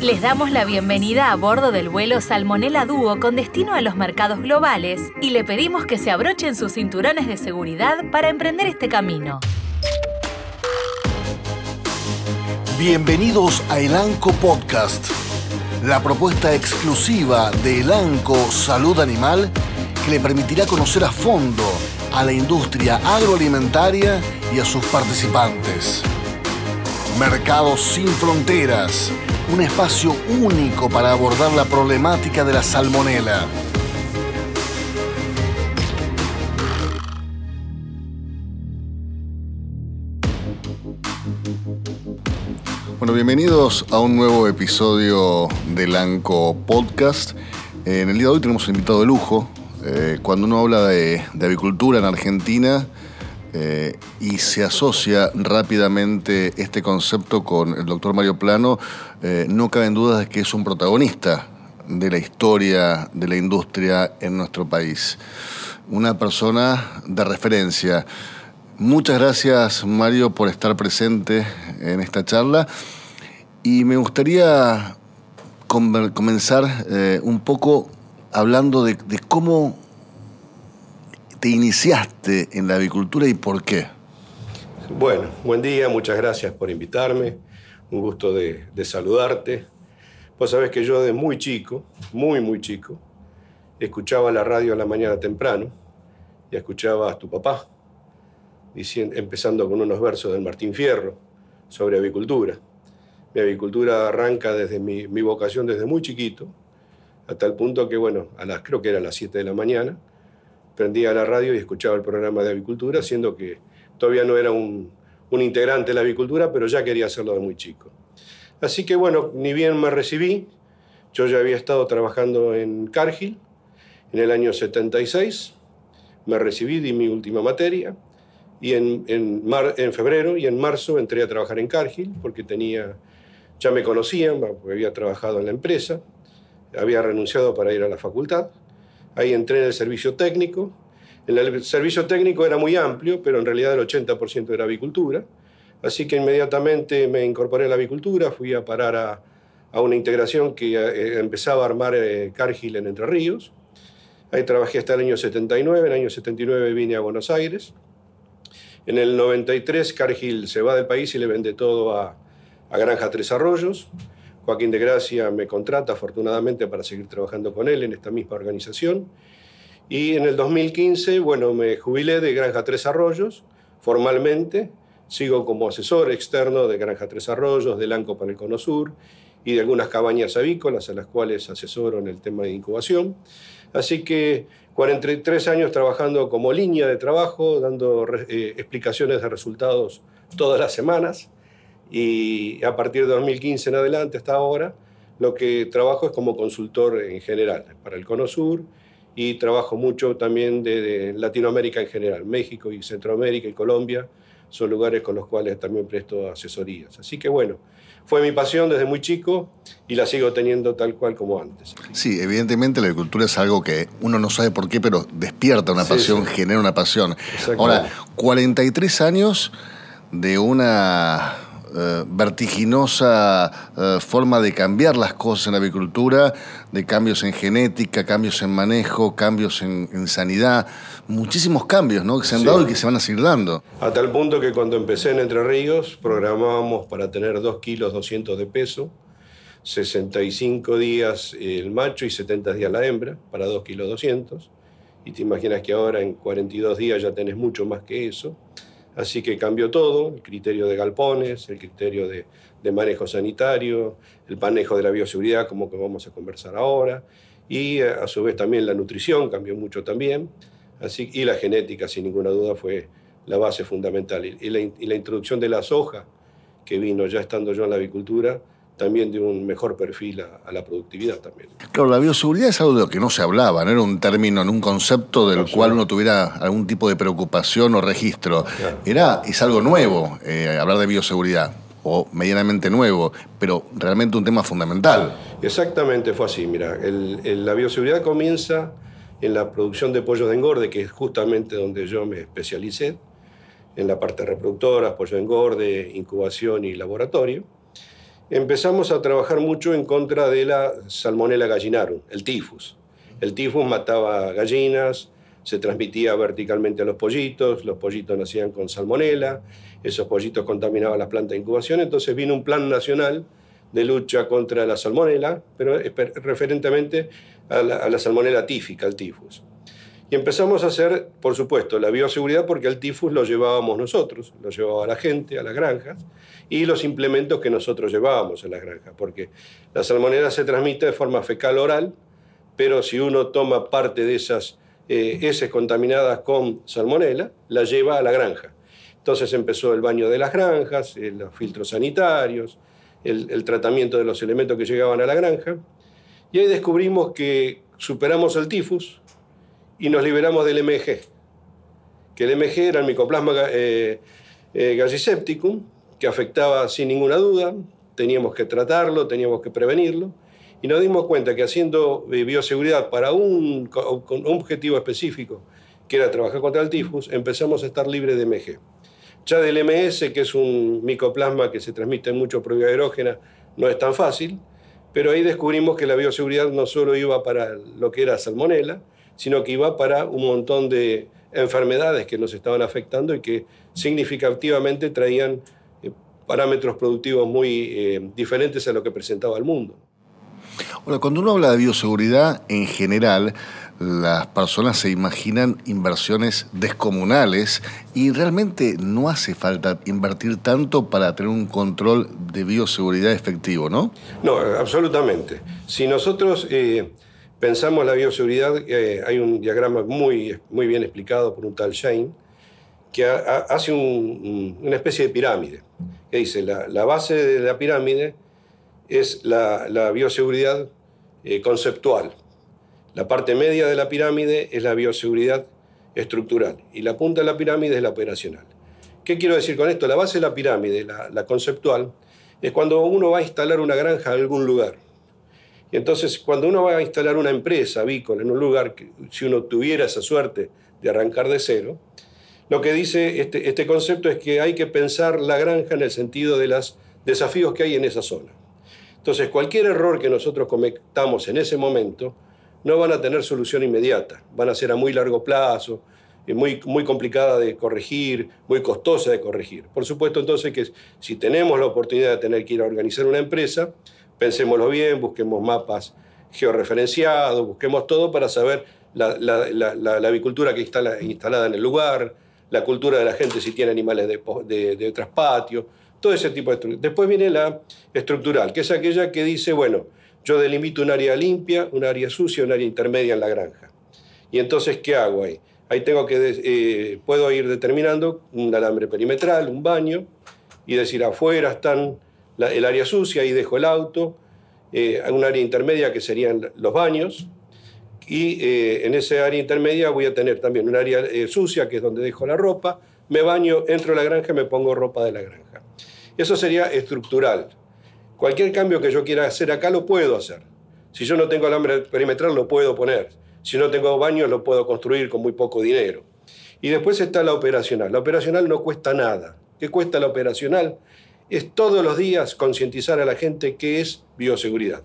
Les damos la bienvenida a bordo del vuelo Salmonella Dúo con destino a los mercados globales y le pedimos que se abrochen sus cinturones de seguridad para emprender este camino. Bienvenidos a Elanco Podcast, la propuesta exclusiva de Elanco Salud Animal que le permitirá conocer a fondo a la industria agroalimentaria y a sus participantes. Mercados sin fronteras, un espacio único para abordar la problemática de la salmonela. Bueno, bienvenidos a un nuevo episodio del ANCO Podcast. En el día de hoy tenemos un invitado de lujo. Eh, cuando uno habla de, avicultura en Argentina eh, y se asocia rápidamente este concepto con el doctor Mario Plano, eh, no caben dudas de que es un protagonista de la historia de la industria en nuestro país. Una persona de referencia. Muchas gracias Mario por estar presente en esta charla y me gustaría comenzar un poco hablando de, cómo te iniciaste en la avicultura y por qué. Bueno, buen día, muchas gracias por invitarme. Un gusto de, saludarte. Vos sabés que yo de muy chico, muy, muy chico, escuchaba la radio a la mañana temprano y escuchaba a tu papá, diciendo, empezando con unos versos del Martín Fierro sobre avicultura. Mi avicultura arranca desde mi, vocación desde muy chiquito, hasta el punto que, bueno, a las, creo que era las 7 de la mañana, prendía la radio y escuchaba el programa de avicultura, siendo que todavía no era un, integrante de la avicultura, pero ya quería hacerlo de muy chico. Así que, bueno, ni bien me recibí, yo ya había estado trabajando en Cargill en el año 76, me recibí, di mi última materia, y en, en, en febrero y en marzo entré a trabajar en Cargill porque tenía, ya me conocían, había trabajado en la empresa, había renunciado para ir a la facultad. Ahí entré en el servicio técnico. El servicio técnico era muy amplio, pero en realidad el 80% era avicultura. Así que inmediatamente me incorporé a la avicultura, fui a parar a, una integración que eh, empezaba a armar eh, Cargill en Entre Ríos. Ahí trabajé hasta el año 79, en el año 79 vine a Buenos Aires. En el 93 Cargill se va del país y le vende todo a, a Granja Tres Arroyos. Joaquín de Gracia me contrata afortunadamente para seguir trabajando con él en esta misma organización. Y en el 2015, bueno, me jubilé de Granja Tres Arroyos formalmente. Sigo como asesor externo de Granja Tres Arroyos, del ANCO para el Cono Sur y de algunas cabañas avícolas a las cuales asesoro en el tema de incubación. Así que 43 años trabajando como línea de trabajo, dando eh, explicaciones de resultados todas las semanas y a partir de 2015 en adelante hasta ahora, lo que trabajo es como consultor en general para el Cono Sur y trabajo mucho también de, Latinoamérica en general, México y Centroamérica y Colombia son lugares con los cuales también presto asesorías. Así que bueno, fue mi pasión desde muy chico y la sigo teniendo tal cual como antes. Sí, evidentemente la agricultura es algo que uno no sabe por qué, pero despierta una pasión, genera una pasión. Ahora, 43 años de una eh, vertiginosa eh, forma de cambiar las cosas en la avicultura, de cambios en genética, cambios en manejo, cambios en, sanidad, muchísimos cambios ¿no? que se han dado y que se van a seguir dando. A tal punto que cuando empecé en Entre Ríos programábamos para tener 2 kilos 200 de peso, 65 días el macho y 70 días la hembra, para 2 kilos 200. Y te imaginas que ahora en 42 días ya tenés mucho más que eso. Así que cambió todo, el criterio de galpones, el criterio de, manejo sanitario, el manejo de la bioseguridad, como que vamos a conversar ahora, y eh, a su vez también la nutrición cambió mucho también, así, y la genética, sin ninguna duda, fue la base fundamental. Y, la, introducción de la soja, que vino ya estando yo en la avicultura, también de un mejor perfil a, la productividad también. Claro, la bioseguridad es algo de lo que no se hablaba, no era un término, un concepto del cual uno tuviera algún tipo de preocupación o registro. Era, es algo nuevo eh, hablar de bioseguridad, o medianamente nuevo, pero realmente un tema fundamental. Exactamente, fue así. Mira, la bioseguridad comienza en la producción de pollo de engorde, que es justamente donde yo me especialicé. en la parte reproductora, pollo engorde, incubación y laboratorio, empezamos a trabajar mucho en contra de la Salmonella gallinarum, el tifus. El tifus mataba gallinas, se transmitía verticalmente a los pollitos, los pollitos nacían con salmonela, esos pollitos contaminaban las plantas de incubación, entonces vino un plan nacional de lucha contra la salmonela, pero referentemente a la, a la salmonela tífica, el tifus. Y empezamos a hacer, por supuesto, la bioseguridad porque el tifus lo llevábamos nosotros, lo llevaba la gente a las granjas, y los implementos que nosotros llevábamos a las granjas, porque la salmonela se transmite de forma fecal oral, pero si uno toma parte de esas eh, heces contaminadas con salmonela, la lleva a la granja. Entonces empezó el baño de las granjas, eh, los filtros sanitarios, el, el tratamiento de los elementos que llegaban a la granja, y ahí descubrimos que superamos el tifus, y nos liberamos del MG, que el MG era el micoplasma eh, eh, gallisepticum, que afectaba sin ninguna duda, teníamos que tratarlo, teníamos que prevenirlo, y nos dimos cuenta que haciendo eh, bioseguridad para un, con un objetivo específico, que era trabajar contra el tifus, empezamos a estar libres de MG. Ya del MS, que es un micoplasma que se transmite mucho por aerógena, no es tan fácil, pero ahí descubrimos que la bioseguridad no solo iba para lo que era salmonela, sino que iba para un montón de enfermedades que nos estaban afectando y que significativamente traían eh, parámetros productivos muy eh, diferentes a lo que presentaba el mundo. Bueno, cuando uno habla de bioseguridad en general, las personas se imaginan inversiones descomunales y realmente no hace falta invertir tanto para tener un control de bioseguridad efectivo, ¿no? No, absolutamente. Si nosotros eh, pensamos la bioseguridad, eh, hay un diagrama muy, muy bien explicado por un tal Shane, que hace una especie de pirámide, que dice, la, base de la pirámide es la, bioseguridad eh, conceptual, la parte media de la pirámide es la bioseguridad estructural y la punta de la pirámide es la operacional. ¿Qué quiero decir con esto? La base de la pirámide, la conceptual, es cuando uno va a instalar una granja en algún lugar y entonces, cuando uno va a instalar una empresa avícola en un lugar, si uno tuviera esa suerte de arrancar de cero, lo que dice este, este concepto es que hay que pensar la granja en el sentido de los desafíos que hay en esa zona. Entonces, cualquier error que nosotros cometamos en ese momento no van a tener solución inmediata, van a ser a muy largo plazo, eh, muy, muy complicada de corregir, muy costosa de corregir. Por supuesto, entonces, que si tenemos la oportunidad de tener que ir a organizar una empresa, pensémoslo bien, busquemos mapas georreferenciados, busquemos todo para saber la, avicultura que está instalada en el lugar, la cultura de la gente si tiene animales de, de, de traspatio, todo ese tipo de Después viene la estructural, que es aquella que dice, bueno, yo delimito un área limpia, un área sucia, un área intermedia en la granja. Y entonces, ¿qué hago ahí? Ahí tengo que, eh, puedo ir determinando un alambre perimetral, un baño, y decir, afuera están el área sucia, ahí dejo el auto, eh, un área intermedia que serían los baños, y eh, en ese área intermedia voy a tener también un área eh, sucia, que es donde dejo la ropa, me baño, entro a la granja y me pongo ropa de la granja. Eso sería estructural. Cualquier cambio que yo quiera hacer acá lo puedo hacer. Si yo no tengo alambre perimetral, lo puedo poner. Si no tengo baño, lo puedo construir con muy poco dinero. Y después está la operacional. La operacional no cuesta nada. ¿Qué cuesta la operacional? Es todos los días concientizar a la gente qué es bioseguridad.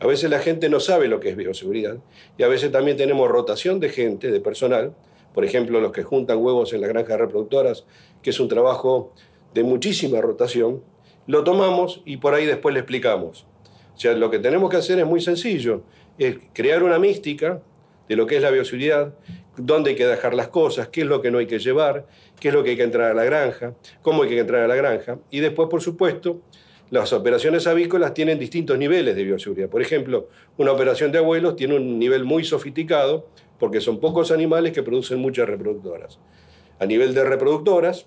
A veces la gente no sabe lo que es bioseguridad y a veces también tenemos rotación de gente, de personal, por ejemplo, los que juntan huevos en las granjas reproductoras, que es un trabajo de muchísima rotación, lo tomamos y por ahí después le explicamos. O sea, lo que tenemos que hacer es muy sencillo, es crear una mística de lo que es la bioseguridad, dónde hay que dejar las cosas, qué es lo que no hay que llevar, qué es lo que hay que entrar a la granja, cómo hay que entrar a la granja. Y después, por supuesto, las operaciones avícolas tienen distintos niveles de bioseguridad. Por ejemplo, una operación de abuelos tiene un nivel muy sofisticado porque son pocos animales que producen muchas reproductoras. A nivel de reproductoras,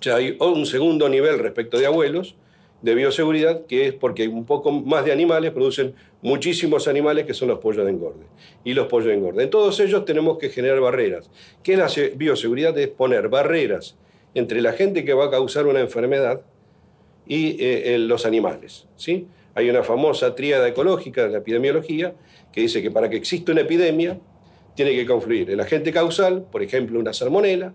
ya hay un segundo nivel respecto de abuelos, de bioseguridad, que es porque un poco más de animales producen muchísimos animales que son los pollos de engorde y los pollos de engorde. En todos ellos tenemos que generar barreras. ¿Qué es la bioseguridad? Es poner barreras entre la gente que va a causar una enfermedad y eh, los animales. ¿sí? Hay una famosa tríada ecológica de la epidemiología que dice que para que exista una epidemia tiene que confluir el agente causal, por ejemplo una salmonela,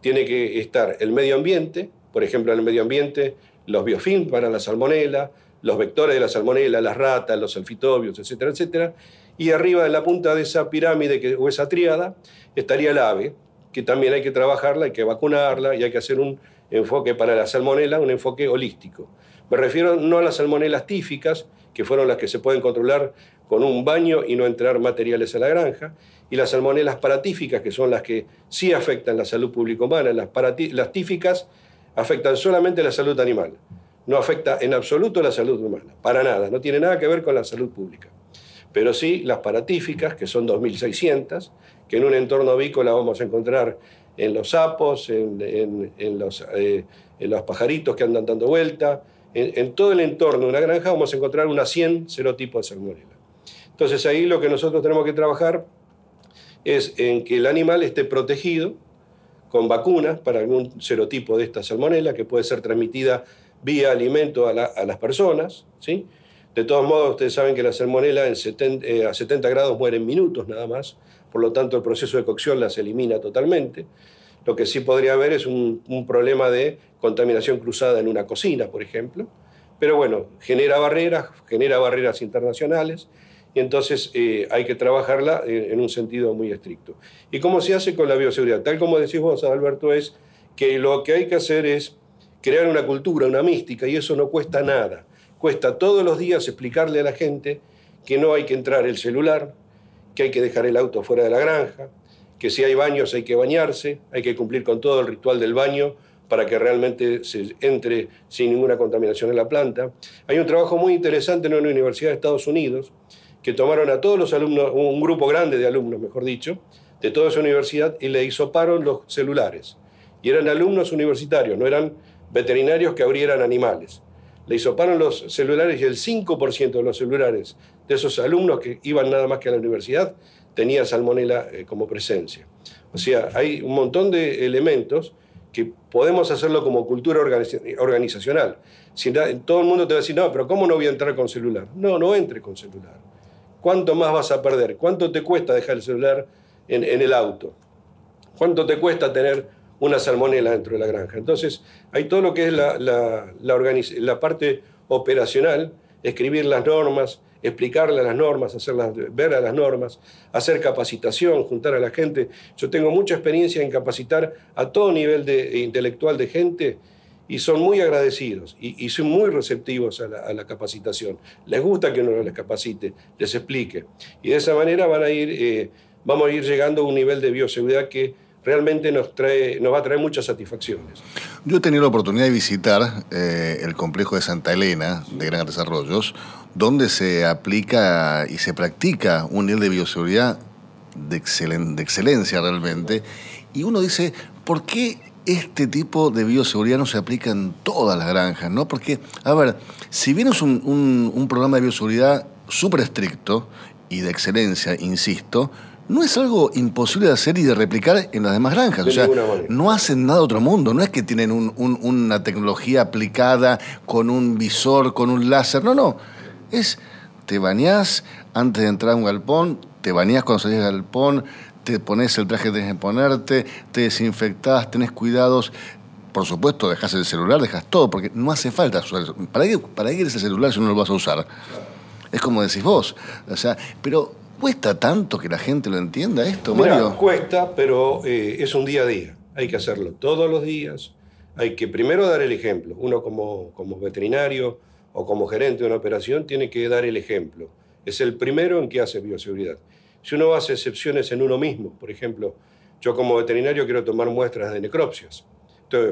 tiene que estar el medio ambiente, por ejemplo, en el medio ambiente, los biofilms para la salmonela, los vectores de la salmonela, las ratas, los alfitobios, etcétera, etcétera. Y arriba de la punta de esa pirámide que, o esa tríada estaría el ave, que también hay que trabajarla, hay que vacunarla y hay que hacer un enfoque para la salmonela, un enfoque holístico. Me refiero no a las salmonelas tíficas, que fueron las que se pueden controlar con un baño y no entrar materiales a la granja, y las salmonelas paratíficas, que son las que sí afectan la salud pública humana. Las tíficas afectan solamente la salud animal, no afecta en absoluto la salud humana, para nada, no tiene nada que ver con la salud pública. Pero sí las paratíficas, que son 2.600, que en un entorno avícola vamos a encontrar en los sapos, en, los, eh, en los, pajaritos que andan dando vuelta, en, todo el entorno de una granja vamos a encontrar unas 100 serotipos de salmonela. Entonces ahí lo que nosotros tenemos que trabajar es en que el animal esté protegido con vacunas para algún serotipo de esta salmonela que puede ser transmitida vía alimento a, las personas. ¿sí? De todos modos, ustedes saben que la salmonela en eh, a 70 grados muere en minutos nada más, por lo tanto el proceso de cocción las elimina totalmente. Lo que sí podría haber es un problema de contaminación cruzada en una cocina, por ejemplo. Pero bueno, genera barreras, genera barreras internacionales y entonces eh, hay que trabajarla en, un sentido muy estricto. ¿Y cómo se hace con la bioseguridad? Tal como decís vos, Alberto, es que lo que hay que hacer es crear una cultura, una mística, y eso no cuesta nada. Cuesta todos los días explicarle a la gente que no hay que entrar el celular, que hay que dejar el auto fuera de la granja, que si hay baños hay que bañarse, hay que cumplir con todo el ritual del baño para que realmente se entre sin ninguna contaminación en la planta. Hay un trabajo muy interesante en una universidad de Estados Unidos que tomaron a todos los alumnos, un grupo grande de alumnos, mejor dicho, de toda esa universidad y le hisoparon los celulares. Y eran alumnos universitarios, no eran veterinarios que abrieran animales. Le hisoparon los celulares y el 5% de los celulares de esos alumnos que iban nada más que a la universidad tenía salmonela eh, como presencia. O sea, hay un montón de elementos que podemos hacerlo como cultura organizacional. Si, todo el mundo te va a decir, no, pero ¿cómo no voy a entrar con celular? No, no entre con celular. ¿Cuánto más vas a perder? ¿Cuánto te cuesta dejar el celular en, el auto? ¿Cuánto te cuesta tener una salmonela dentro de la granja? Entonces, hay todo lo que es la, parte operacional, escribir las normas, explicarle las normas, hacerlas ver a las normas, hacer capacitación, juntar a la gente. Yo tengo mucha experiencia en capacitar a todo nivel de, intelectual de gente y son muy agradecidos y, son muy receptivos a la, capacitación. Les gusta que uno les capacite, les explique. Y de esa manera van a ir, eh, vamos a ir llegando a un nivel de bioseguridad que realmente nos, trae, nos va a traer muchas satisfacciones. Yo he tenido la oportunidad de visitar eh, el complejo de Santa Elena de Gran Desarrollos, donde se aplica y se practica un nivel de bioseguridad de, de excelencia realmente. Y uno dice, ¿por qué este tipo de bioseguridad no se aplica en todas las granjas, ¿no? Porque, a ver, si bien es un, programa de bioseguridad súper estricto y de excelencia, insisto, no es algo imposible de hacer y de replicar en las demás granjas. o sea, no hacen nada de otro mundo. No es que tienen una tecnología aplicada con un visor, con un láser. No, no. Es, te bañás antes de entrar a un galpón, te bañás cuando salís del galpón, te pones el traje que tenés que ponerte, te desinfectás, tenés cuidados. Por supuesto, dejas el celular, dejas todo, porque no hace falta usar ¿Para qué, ¿Para qué ese celular si no lo vas a usar? Es como decís vos. O sea, pero ¿cuesta tanto que la gente lo entienda esto, Mario? cuesta, pero eh, es un día a día. Hay que hacerlo todos los días. Hay que primero dar el ejemplo. Uno como, como veterinario o como gerente de una operación tiene que dar el ejemplo. Es el primero en que hace bioseguridad. Si uno hace excepciones en uno mismo, por ejemplo, yo como veterinario quiero tomar muestras de necropsias,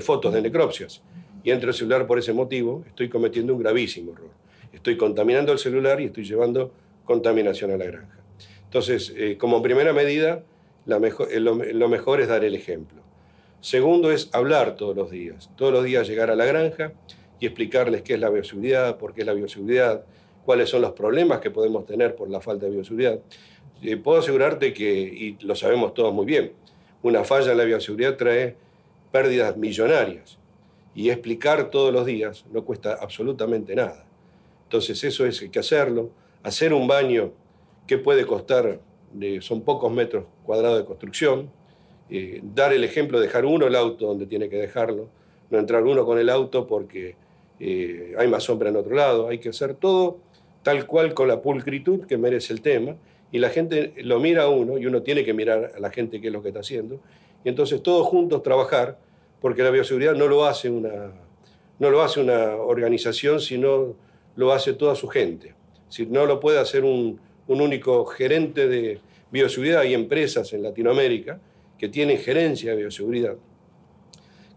fotos de necropsias, y entro el celular por ese motivo, estoy cometiendo un gravísimo error. Estoy contaminando el celular y estoy llevando contaminación a la granja. Entonces, eh, como primera medida, eh, lo, lo mejor es dar el ejemplo. Segundo es hablar todos los días. Todos los días llegar a la granja y explicarles qué es la bioseguridad, por qué es la bioseguridad, cuáles son los problemas que podemos tener por la falta de bioseguridad. Eh, puedo asegurarte que, y lo sabemos todos muy bien, una falla en la bioseguridad trae pérdidas millonarias y explicar todos los días no cuesta absolutamente nada. Entonces eso es que hacerlo. Hacer un baño que puede costar, son pocos metros cuadrados de construcción, eh, dar el ejemplo, dejar uno el auto donde tiene que dejarlo, no entrar uno con el auto porque eh, hay más sombra en otro lado, hay que hacer todo tal cual con la pulcritud que merece el tema, y la gente lo mira a uno, y uno tiene que mirar a la gente qué es lo que está haciendo, y entonces todos juntos trabajar, porque la bioseguridad no lo hace una, no lo hace una organización, sino lo hace toda su gente. Si no lo puede hacer un, un único gerente de bioseguridad, hay empresas en Latinoamérica que tienen gerencia de bioseguridad,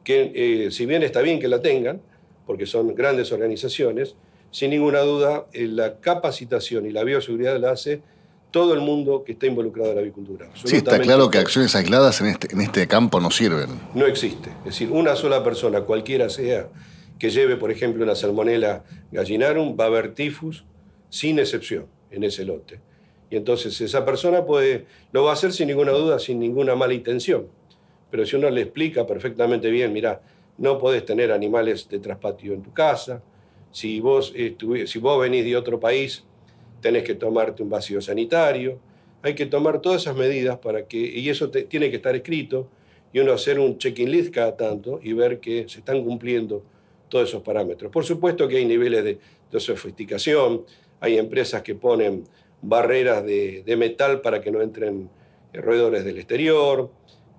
que eh, si bien está bien que la tengan, porque son grandes organizaciones, sin ninguna duda la capacitación y la bioseguridad la hace todo el mundo que está involucrado en la avicultura. Sí, está claro que acciones aisladas en este, en este campo no sirven. No existe. Es decir, una sola persona, cualquiera sea, que lleve, por ejemplo, una salmonela gallinarum, va a haber tifus sin excepción en ese lote. Y entonces esa persona puede, lo va a hacer sin ninguna duda, sin ninguna mala intención. Pero si uno le explica perfectamente bien, mira, no podés tener animales de traspatio en tu casa, si vos, si vos venís de otro país, tenés que tomarte un vacío sanitario, hay que tomar todas esas medidas para que, y eso tiene que estar escrito, y uno hacer un check-in list cada tanto y ver que se están cumpliendo todos esos parámetros. Por supuesto que hay niveles de, de sofisticación, hay empresas que ponen barreras de, metal para que no entren roedores del exterior,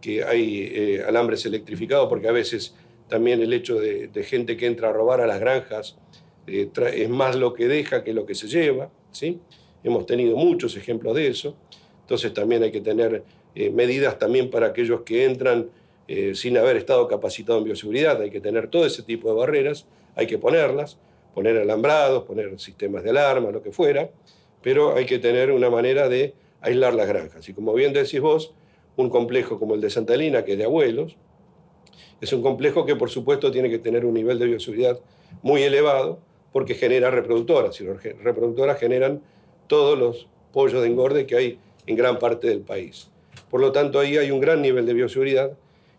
que hay eh, alambres electrificados, porque a veces también el hecho de, gente que entra a robar a las granjas eh, es más lo que deja que lo que se lleva. ¿sí? Hemos tenido muchos ejemplos de eso. Entonces también hay que tener eh, medidas también para aquellos que entran sin haber estado capacitados en bioseguridad. Hay que tener todo ese tipo de barreras, hay que ponerlas, poner alambrados, poner sistemas de alarma, lo que fuera pero hay que tener una manera de aislar las granjas. Y como bien decís vos, un complejo como el de Santa Elena, que es de abuelos, es un complejo que por supuesto tiene que tener un nivel de bioseguridad muy elevado porque genera reproductoras y las reproductoras generan todos los pollos de engorde que hay en gran parte del país. Por lo tanto, ahí hay un gran nivel de bioseguridad.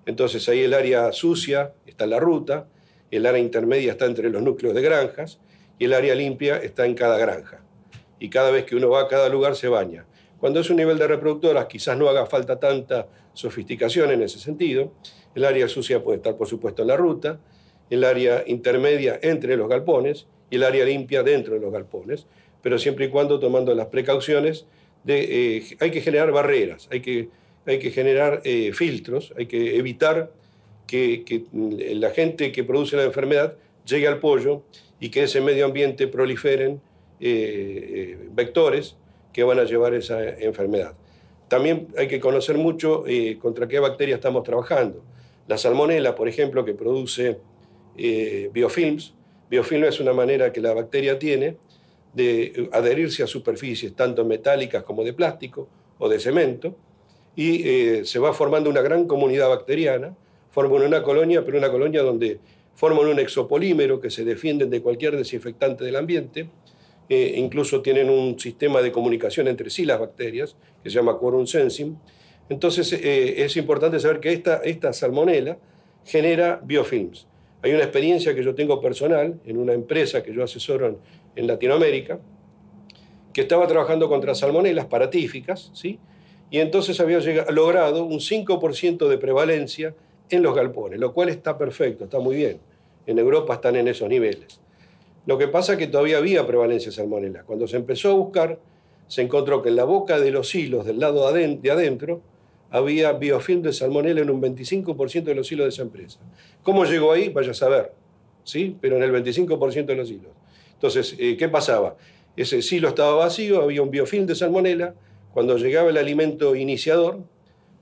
Entonces, ahí el área sucia está en la ruta, el área intermedia está entre los núcleos de granjas y el área limpia está en cada granja y cada vez que uno va a cada lugar se baña. Cuando es un nivel de reproductoras, quizás no haga falta tanta sofisticación en ese sentido. El área sucia puede estar, por supuesto, en la ruta, el área intermedia entre los galpones y el área limpia dentro de los galpones, pero siempre y cuando tomando las precauciones de... Eh, hay que generar barreras, hay que, hay que generar eh, filtros, hay que evitar que, que la gente que produce la enfermedad llegue al pollo y que ese medio ambiente proliferen eh, eh, vectores que van a llevar esa enfermedad. También hay que conocer mucho eh, contra qué bacteria estamos trabajando. La salmonela, por ejemplo, que produce biofilms. Biofilm es una manera que la bacteria tiene de adherirse a superficies tanto metálicas como de plástico o de cemento y se va formando una gran comunidad bacteriana, forman una colonia, pero una colonia donde forman un exopolímero que se defienden de cualquier desinfectante del ambiente eh, incluso tienen un sistema de comunicación entre sí las bacterias, que se llama quorum sensing. Entonces eh, es importante saber que esta, esta salmonela genera biofilms. Hay una experiencia que yo tengo personal en una empresa que yo asesoro en, Latinoamérica, que estaba trabajando contra salmonelas paratíficas, ¿sí? y entonces había logrado un 5% de prevalencia en los galpones, lo cual está perfecto, está muy bien. En Europa están en esos niveles. Lo que pasa es que todavía había prevalencia de salmonela. Cuando se empezó a buscar, se encontró que en la boca de los hilos del lado de adentro había biofilm de salmonela en un 25% de los hilos de esa empresa. ¿Cómo llegó ahí? Vaya a saber, ¿sí? Pero en el 25% de los hilos. Entonces, eh, ¿qué pasaba? Ese silo estaba vacío, había un biofilm de salmonela. Cuando llegaba el alimento iniciador,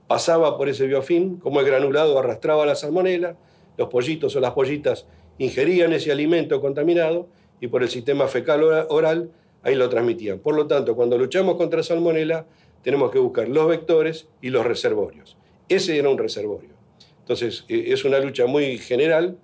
pasaba por ese biofilm, como el granulado arrastraba la salmonela, los pollitos o las pollitas ingerían ese alimento contaminado y por el sistema fecal oral ahí lo transmitían. Por lo tanto, cuando luchamos contra salmonela, tenemos que buscar los vectores y los reservorios. Ese era un reservorio. Entonces, e, es una lucha muy general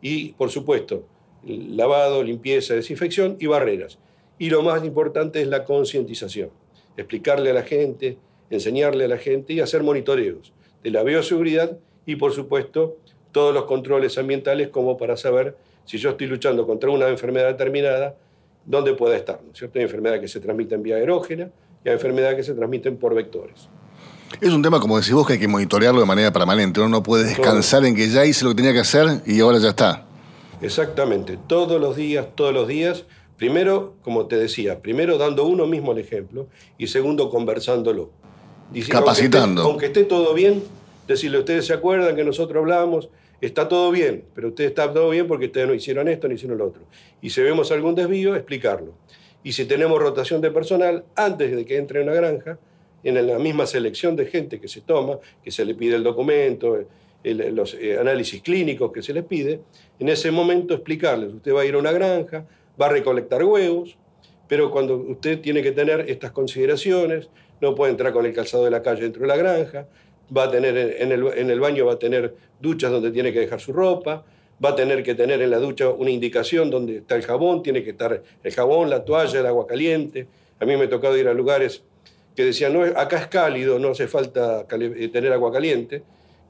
y, por supuesto, lavado, limpieza, desinfección y barreras. Y lo más importante es la concientización. Explicarle a la gente, enseñarle a la gente y hacer monitoreos de la bioseguridad y, por supuesto, todos los controles ambientales como para saber si yo estoy luchando contra una enfermedad determinada, dónde puede estar. ¿no cierto? Hay enfermedades que se transmiten vía aerógena y hay enfermedades que se transmiten por vectores. Es un tema, como decís vos, que hay que monitorearlo de manera permanente. Uno no puede descansar en que ya hice lo que tenía que hacer y ahora ya está. Exactamente, todos los días, todos los días. Primero, como te decía, primero dando uno mismo el ejemplo y segundo conversándolo. Capacitando. Aunque esté, todo bien, decirle, ustedes se acuerdan que nosotros hablábamos, está todo bien, pero usted está todo bien porque ustedes no hicieron esto, no hicieron lo otro. Y si vemos algún desvío, explicarlo. Y si tenemos rotación de personal, antes de que entre una granja, en la misma selección de gente que se toma, que se le pide el documento, los eh, análisis clínicos que se les pide, en ese momento explicarles, usted va a ir a una granja, va a recolectar huevos, pero cuando usted tiene que tener estas consideraciones, no puede entrar con el calzado de la calle dentro de la granja, va a tener en el, en el baño va a tener duchas donde tiene que dejar su ropa, va a tener que tener en la ducha una indicación donde está el jabón, tiene que estar el jabón, la toalla, el agua caliente. A mí me ha tocado ir a lugares que decían, no, acá es cálido, no hace falta eh, tener agua caliente,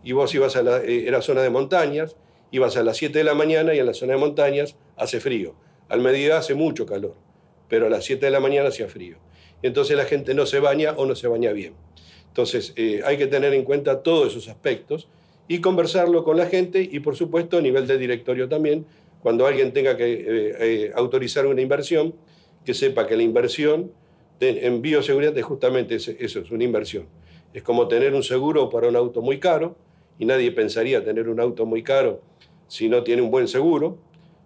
y vos ibas a la, eh, era zona de montañas, ibas a las 7 de la mañana y en la zona de montañas hace frío. Al mediodía hace mucho calor, pero a las 7 de la mañana hacía frío. Entonces la gente no se baña o no se baña bien. Entonces eh, hay que tener en cuenta todos esos aspectos y conversarlo con la gente y por supuesto a nivel de directorio también, cuando alguien tenga que autorizar una inversión, que sepa que la inversión en bioseguridad es justamente eso, es una inversión. Es como tener un seguro para un auto muy caro, y nadie pensaría tener un auto muy caro si no tiene un buen seguro.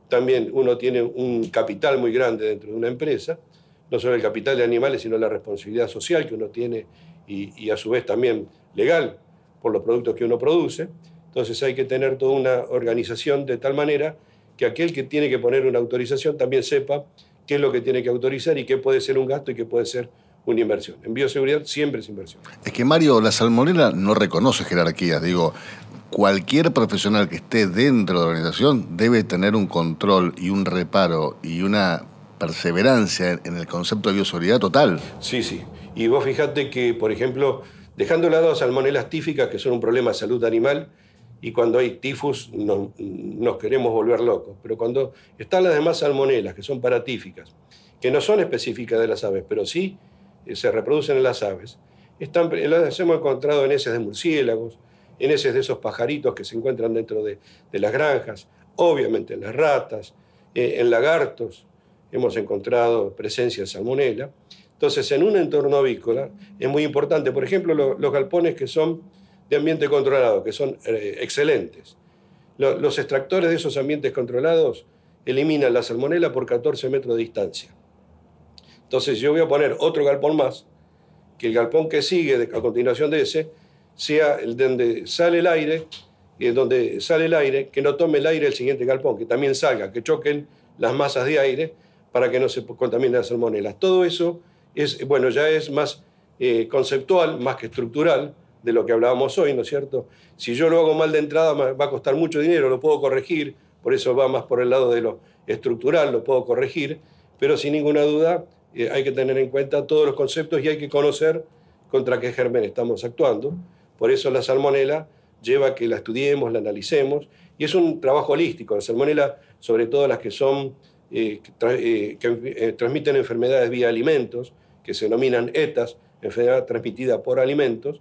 También uno tiene un capital muy grande dentro de una empresa, no solo el capital de animales, sino la responsabilidad social que uno tiene y a su vez también legal por los productos que uno produce. Entonces hay que tener toda una organización de tal manera que aquel que tiene que poner una autorización también sepa qué es lo que tiene que autorizar y qué puede ser un gasto y qué puede ser una inversión. En bioseguridad siempre es inversión. Es que Mario, la salmonela no reconoce jerarquías. Digo, cualquier profesional que esté dentro de la organización debe tener un control y un reparo y una perseverancia en el concepto de bioseguridad total. Sí, sí. Y vos fijate que, por ejemplo, dejando de lado salmonelas tíficas, que son un problema de salud animal, y cuando hay tifus nos queremos volver locos. Pero cuando están las demás salmonelas, que son paratíficas, que no son específicas de las aves, pero sí eh, se reproducen en las aves, están, las hemos encontrado en heces de murciélagos, en heces de esos pajaritos que se encuentran dentro de, las granjas, obviamente en las ratas, eh, en lagartos, hemos encontrado presencia de salmonela. Entonces, en un entorno avícola es muy importante, por ejemplo, los galpones que son de ambiente controlado, que son eh, excelentes. los extractores de esos ambientes controlados eliminan la salmonela por 14 metros de distancia. Entonces yo voy a poner otro galpón más, que el galpón que sigue a continuación de ese sea el donde sale el aire, y donde sale el aire, que no tome el aire el siguiente galpón, que también salga, que choquen las masas de aire para que no se contaminen las salmonelas. Todo eso es, bueno, ya es más eh, conceptual, más que estructural, de lo que hablábamos hoy, ¿no es cierto? Si yo lo hago mal de entrada va a costar mucho dinero, lo puedo corregir, por eso va más por el lado de lo estructural, lo puedo corregir, pero sin ninguna duda eh, hay que tener en cuenta todos los conceptos y hay que conocer contra qué germen estamos actuando. Por eso la salmonela lleva a que la estudiemos, la analicemos, y es un trabajo holístico. La salmonela, sobre todo las que son eh, eh, que transmiten enfermedades vía alimentos, que se denominan ETAs, enfermedad transmitida por alimentos,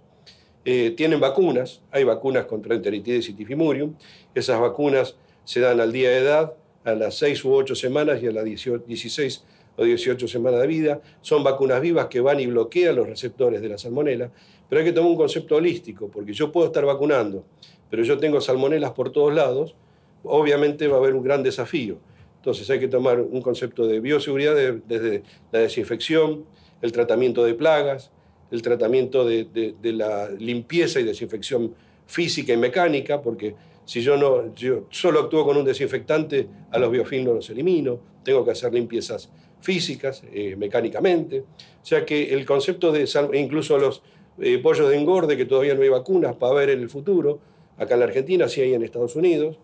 eh, tienen vacunas, hay vacunas contra enteritidis y tifimurium. Esas vacunas se dan al día de edad, a las 6 u 8 semanas y a las 16 o 18 semanas de vida. Son vacunas vivas que van y bloquean los receptores de la salmonela. Pero hay que tomar un concepto holístico, porque yo puedo estar vacunando, pero yo tengo salmonelas por todos lados, obviamente va a haber un gran desafío. Entonces hay que tomar un concepto de bioseguridad desde la desinfección, el tratamiento de plagas, el tratamiento de, la limpieza y desinfección física y mecánica, porque si yo, no, yo solo actúo con un desinfectante, a los biofilms no los elimino, tengo que hacer limpiezas físicas, eh, mecánicamente. O sea que el concepto de, incluso los eh, pollos de engorde, que todavía no hay vacunas para ver en el futuro, acá en la Argentina, sí hay en Estados Unidos,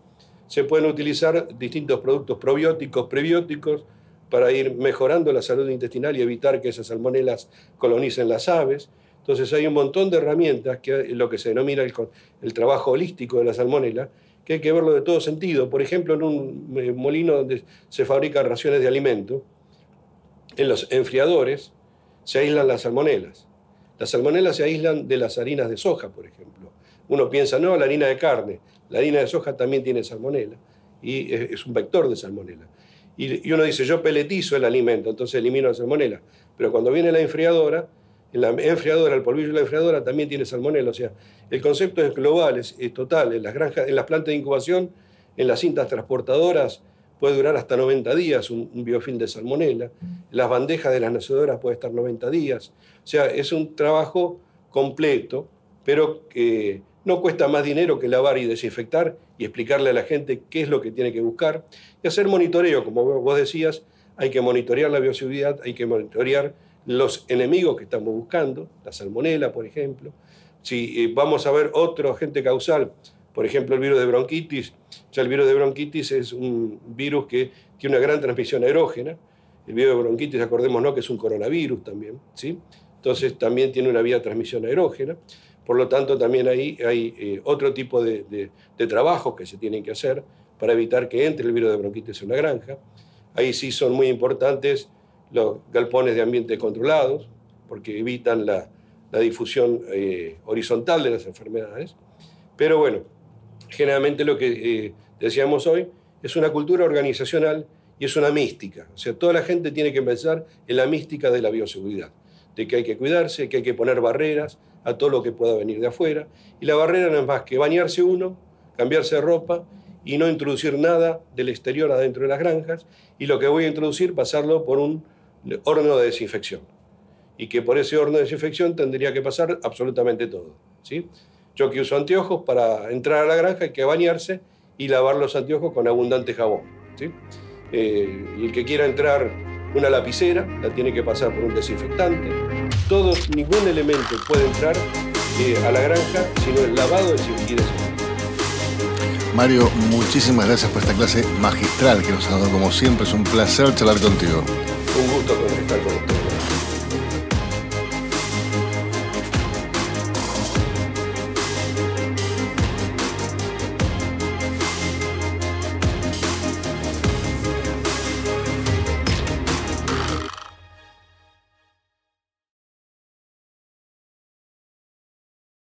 se pueden utilizar distintos productos probióticos, prebióticos, para ir mejorando la salud intestinal y evitar que esas salmonelas colonicen las aves. Entonces hay un montón de herramientas, que lo que se denomina el, trabajo holístico de la salmonela, que hay que verlo de todo sentido. Por ejemplo, en un eh, molino donde se fabrican raciones de alimento, en los enfriadores se aíslan las salmonelas. Las salmonelas se aíslan de las harinas de soja, por ejemplo. Uno piensa, no, la harina de carne. La harina de soja también tiene salmonela y es un vector de salmonela. Y, uno dice, yo peletizo el alimento, entonces elimino la salmonela. Pero cuando viene la enfriadora, en la enfriadora, el polvillo de la enfriadora también tiene salmonela. O sea, el concepto es global, es, total. En las, granjas, en las plantas de incubación, en las cintas transportadoras, puede durar hasta 90 días un, biofilm de salmonela. Las bandejas de las nacedoras puede estar 90 días. O sea, es un trabajo completo, pero que no cuesta más dinero que lavar y desinfectar y explicarle a la gente qué es lo que tiene que buscar. Y hacer monitoreo, como vos decías, hay que monitorear la bioseguridad, hay que monitorear los enemigos que estamos buscando, la salmonela, por ejemplo. Si eh, vamos a ver otro agente causal, por ejemplo, el virus de bronquitis, ya el virus de bronquitis es un virus que tiene una gran transmisión aerógena. El virus de bronquitis, acordémonos que es un coronavirus también, ¿sí? Entonces también tiene una vía de transmisión aerógena. Por lo tanto, también ahí hay eh, otro tipo de, de, trabajos que se tienen que hacer para evitar que entre el virus de bronquitis en una granja. Ahí sí son muy importantes los galpones de ambiente controlados, porque evitan la, difusión eh, horizontal de las enfermedades. Pero bueno, generalmente lo que eh, decíamos hoy es una cultura organizacional y es una mística. O sea, toda la gente tiene que pensar en la mística de la bioseguridad, de que hay que cuidarse, que hay que poner barreras, a todo lo que pueda venir de afuera. Y la barrera no es más que bañarse uno, cambiarse de ropa y no introducir nada del exterior adentro de las granjas. Y lo que voy a introducir, pasarlo por un horno de desinfección. Y que por ese horno de desinfección tendría que pasar absolutamente todo. ¿sí? Yo que uso anteojos, para entrar a la granja hay que bañarse y lavar los anteojos con abundante jabón. ¿sí? Eh, el que quiera entrar una lapicera, la tiene que pasar por un desinfectante. Todo, ningún elemento puede entrar eh, a la granja sino el lavado de y Mario, muchísimas gracias por esta clase magistral que nos ha dado como siempre. Es un placer charlar contigo. Un gusto estar contigo.